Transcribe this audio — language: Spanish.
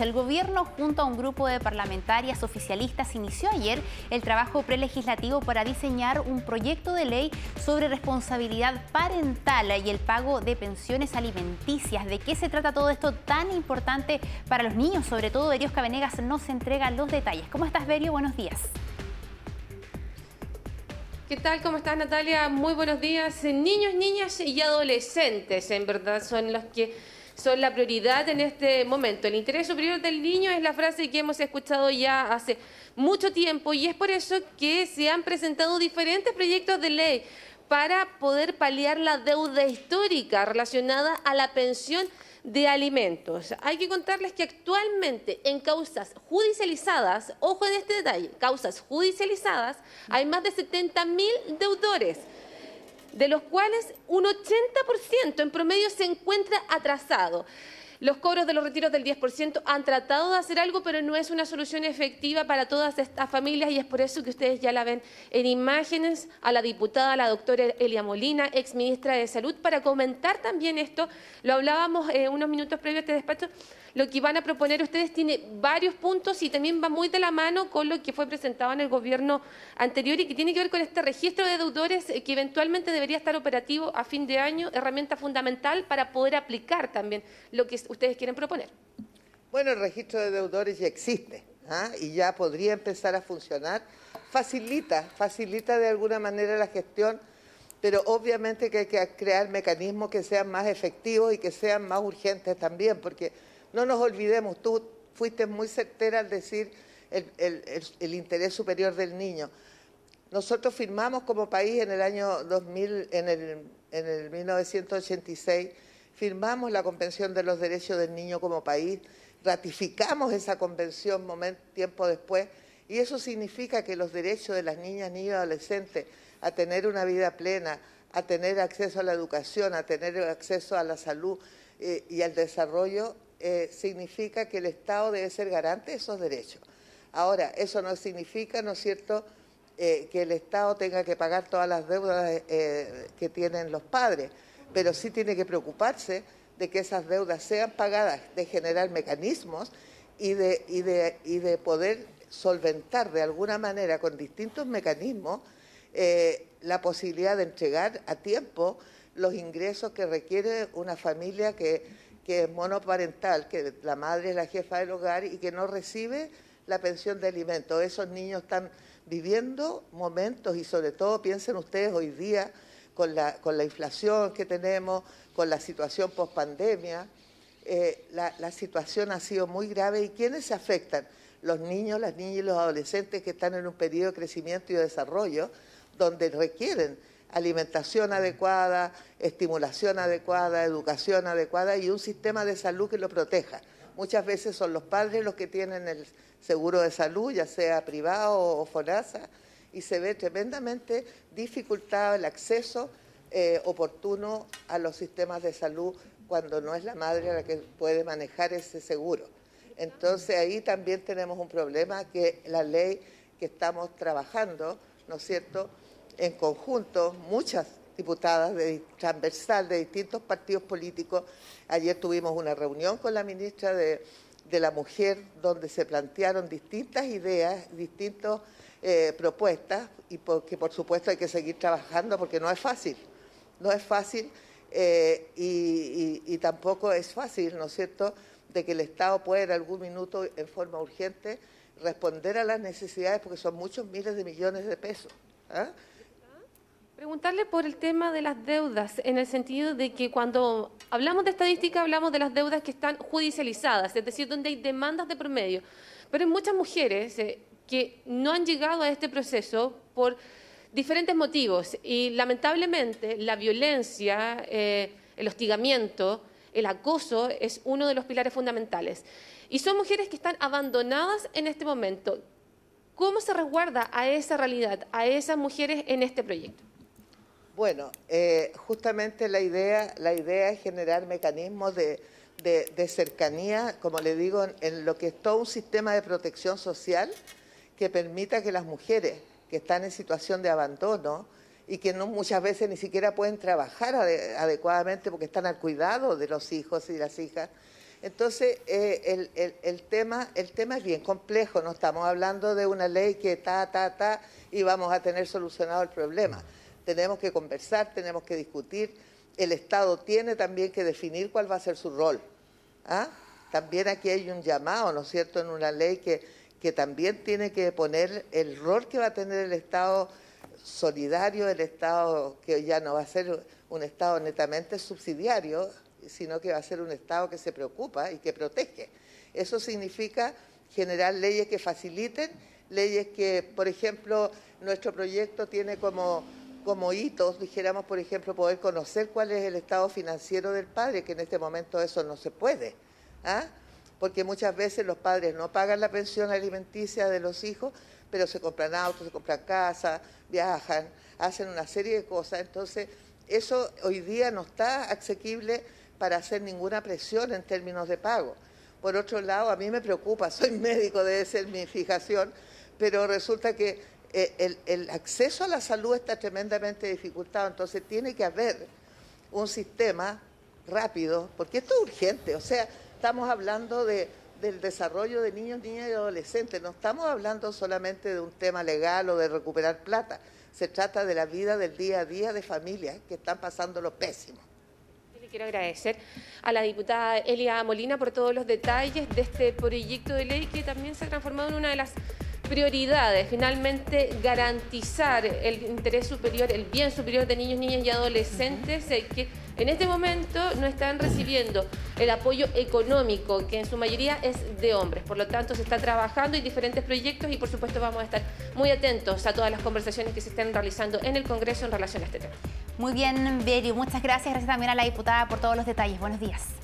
El gobierno junto a un grupo de parlamentarias oficialistas inició ayer el trabajo prelegislativo para diseñar un proyecto de ley sobre responsabilidad parental y el pago de pensiones alimenticias. ¿De qué se trata todo esto tan importante para los niños? Sobre todo, Berio Cabenegas nos entrega los detalles. ¿Cómo estás, Berio? Buenos días. ¿Qué tal? ¿Cómo estás, Natalia? Muy buenos días. Niños, niñas y adolescentes, en verdad, son los que son la prioridad en este momento. El interés superior del niño es la frase que hemos escuchado ya hace mucho tiempo y es por eso que se han presentado diferentes proyectos de ley para poder paliar la deuda histórica relacionada a la pensión de alimentos. Hay que contarles que actualmente en causas judicializadas, ojo en este detalle, causas judicializadas, hay más de 70 mil deudores de los cuales un 80% en promedio se encuentra atrasado. Los cobros de los retiros del 10% han tratado de hacer algo, pero no es una solución efectiva para todas estas familias y es por eso que ustedes ya la ven en imágenes a la diputada, la doctora Elia Molina, ex ministra de Salud, para comentar también esto. Lo hablábamos eh, unos minutos previos a este despacho lo que van a proponer ustedes tiene varios puntos y también va muy de la mano con lo que fue presentado en el gobierno anterior y que tiene que ver con este registro de deudores eh, que eventualmente debería estar operativo a fin de año, herramienta fundamental para poder aplicar también lo que ustedes quieren proponer. Bueno, el registro de deudores ya existe ¿ah? y ya podría empezar a funcionar. Facilita, facilita de alguna manera la gestión pero obviamente que hay que crear mecanismos que sean más efectivos y que sean más urgentes también, porque no nos olvidemos, tú fuiste muy certera al decir el, interés superior del niño. Nosotros firmamos como país en el año 2000, en el, en el 1986, firmamos la Convención de los Derechos del Niño como país, ratificamos esa convención tiempo después, y eso significa que los derechos de las niñas, niños y adolescentes a tener una vida plena, a tener acceso a la educación, a tener acceso a la salud eh, y al desarrollo eh, significa que el Estado debe ser garante de esos derechos. Ahora, eso no significa, ¿no es cierto?, eh, que el Estado tenga que pagar todas las deudas eh, que tienen los padres, pero sí tiene que preocuparse de que esas deudas sean pagadas, de generar mecanismos y de, y de, y de poder solventar de alguna manera con distintos mecanismos la posibilidad de entregar a tiempo los ingresos que requiere una familia que que es monoparental, que la madre es la jefa del hogar y que no recibe la pensión de alimentos. Esos niños están viviendo momentos y sobre todo piensen ustedes hoy día con la, con la inflación que tenemos, con la situación post-pandemia, eh, la, la, situación ha sido muy grave y ¿quiénes se afectan? Los niños, las niñas y los adolescentes que están en un periodo de crecimiento y de desarrollo donde requieren alimentación adecuada, estimulación adecuada, educación adecuada y un sistema de salud que lo proteja. Muchas veces son los padres los que tienen el seguro de salud, ya sea privado o FONASA, y se ve tremendamente dificultado el acceso eh, oportuno a los sistemas de salud cuando no es la madre la que puede manejar ese seguro. Entonces ahí también tenemos un problema que la ley que estamos trabajando, ¿no es cierto?, en conjunto, muchas diputadas de, transversal de distintos partidos políticos. Ayer tuvimos una reunión con la ministra de, la Mujer donde se plantearon distintas ideas, distintas eh, propuestas y que por supuesto hay que seguir trabajando porque no es fácil. No es fácil eh, y, tampoco es fácil, ¿no es cierto?, de que el Estado pueda en algún minuto en forma urgente responder a las necesidades porque son muchos miles de millones de pesos. ¿ah? Preguntarle por el tema de las deudas, en el sentido de que cuando hablamos de estadística hablamos de las deudas que están judicializadas, es decir, donde hay demandas de promedio. Pero hay muchas mujeres eh, que no han llegado a este proceso por diferentes motivos y lamentablemente la violencia, eh, el hostigamiento, el acoso es uno de los pilares fundamentales. Y son mujeres que están abandonadas en este momento. ¿Cómo se resguarda a esa realidad, a esas mujeres en este proyecto? Bueno, eh, justamente la idea, la idea es generar mecanismos de, cercanía, como le digo, en lo que es todo un sistema de protección social que permita que las mujeres que están en situación de abandono y que no muchas veces ni siquiera pueden trabajar adecuadamente porque están al cuidado de los hijos y las hijas, Entonces, eh, el, tema, el tema es bien complejo, no estamos hablando de una ley que ta, ta, ta, y vamos a tener solucionado el problema. Tenemos que conversar, tenemos que discutir, el Estado tiene también que definir cuál va a ser su rol. ¿ah? También aquí hay un llamado, ¿no es cierto?, en una ley que, que también tiene que poner el rol que va a tener el Estado solidario, el Estado que ya no va a ser un Estado netamente subsidiario, sino que va a ser un Estado que se preocupa y que protege. Eso significa generar leyes que faciliten, leyes que, por ejemplo, nuestro proyecto tiene como, como hitos, dijéramos, por ejemplo, poder conocer cuál es el estado financiero del padre, que en este momento eso no se puede. ¿ah? Porque muchas veces los padres no pagan la pensión alimenticia de los hijos, pero se compran autos, se compran casas, viajan, hacen una serie de cosas. Entonces, eso hoy día no está asequible para hacer ninguna presión en términos de pago. Por otro lado, a mí me preocupa, soy médico, debe ser mi fijación, pero resulta que eh, el, acceso a la salud está tremendamente dificultado, entonces tiene que haber un sistema rápido, porque esto es urgente, o sea, estamos hablando de, del desarrollo de niños, niñas y adolescentes, no estamos hablando solamente de un tema legal o de recuperar plata, se trata de la vida del día a día de familias que están pasando lo pésimo. Quiero agradecer a la diputada Elia Molina por todos los detalles de este proyecto de ley que también se ha transformado en una de las prioridades, finalmente garantizar el interés superior, el bien superior de niños, niñas y adolescentes que en este momento no están recibiendo el apoyo económico, que en su mayoría es de hombres. Por lo tanto, se está trabajando en diferentes proyectos y por supuesto vamos a estar muy atentos a todas las conversaciones que se estén realizando en el Congreso en relación a este tema. Muy bien, Beri, muchas gracias. Gracias también a la diputada por todos los detalles. Buenos días.